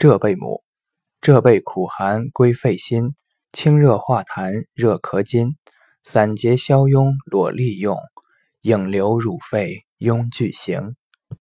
浙贝母，浙贝苦寒归肺心，清热化痰热咳津，散结消痈，裸利用，引流入肺，痈具行。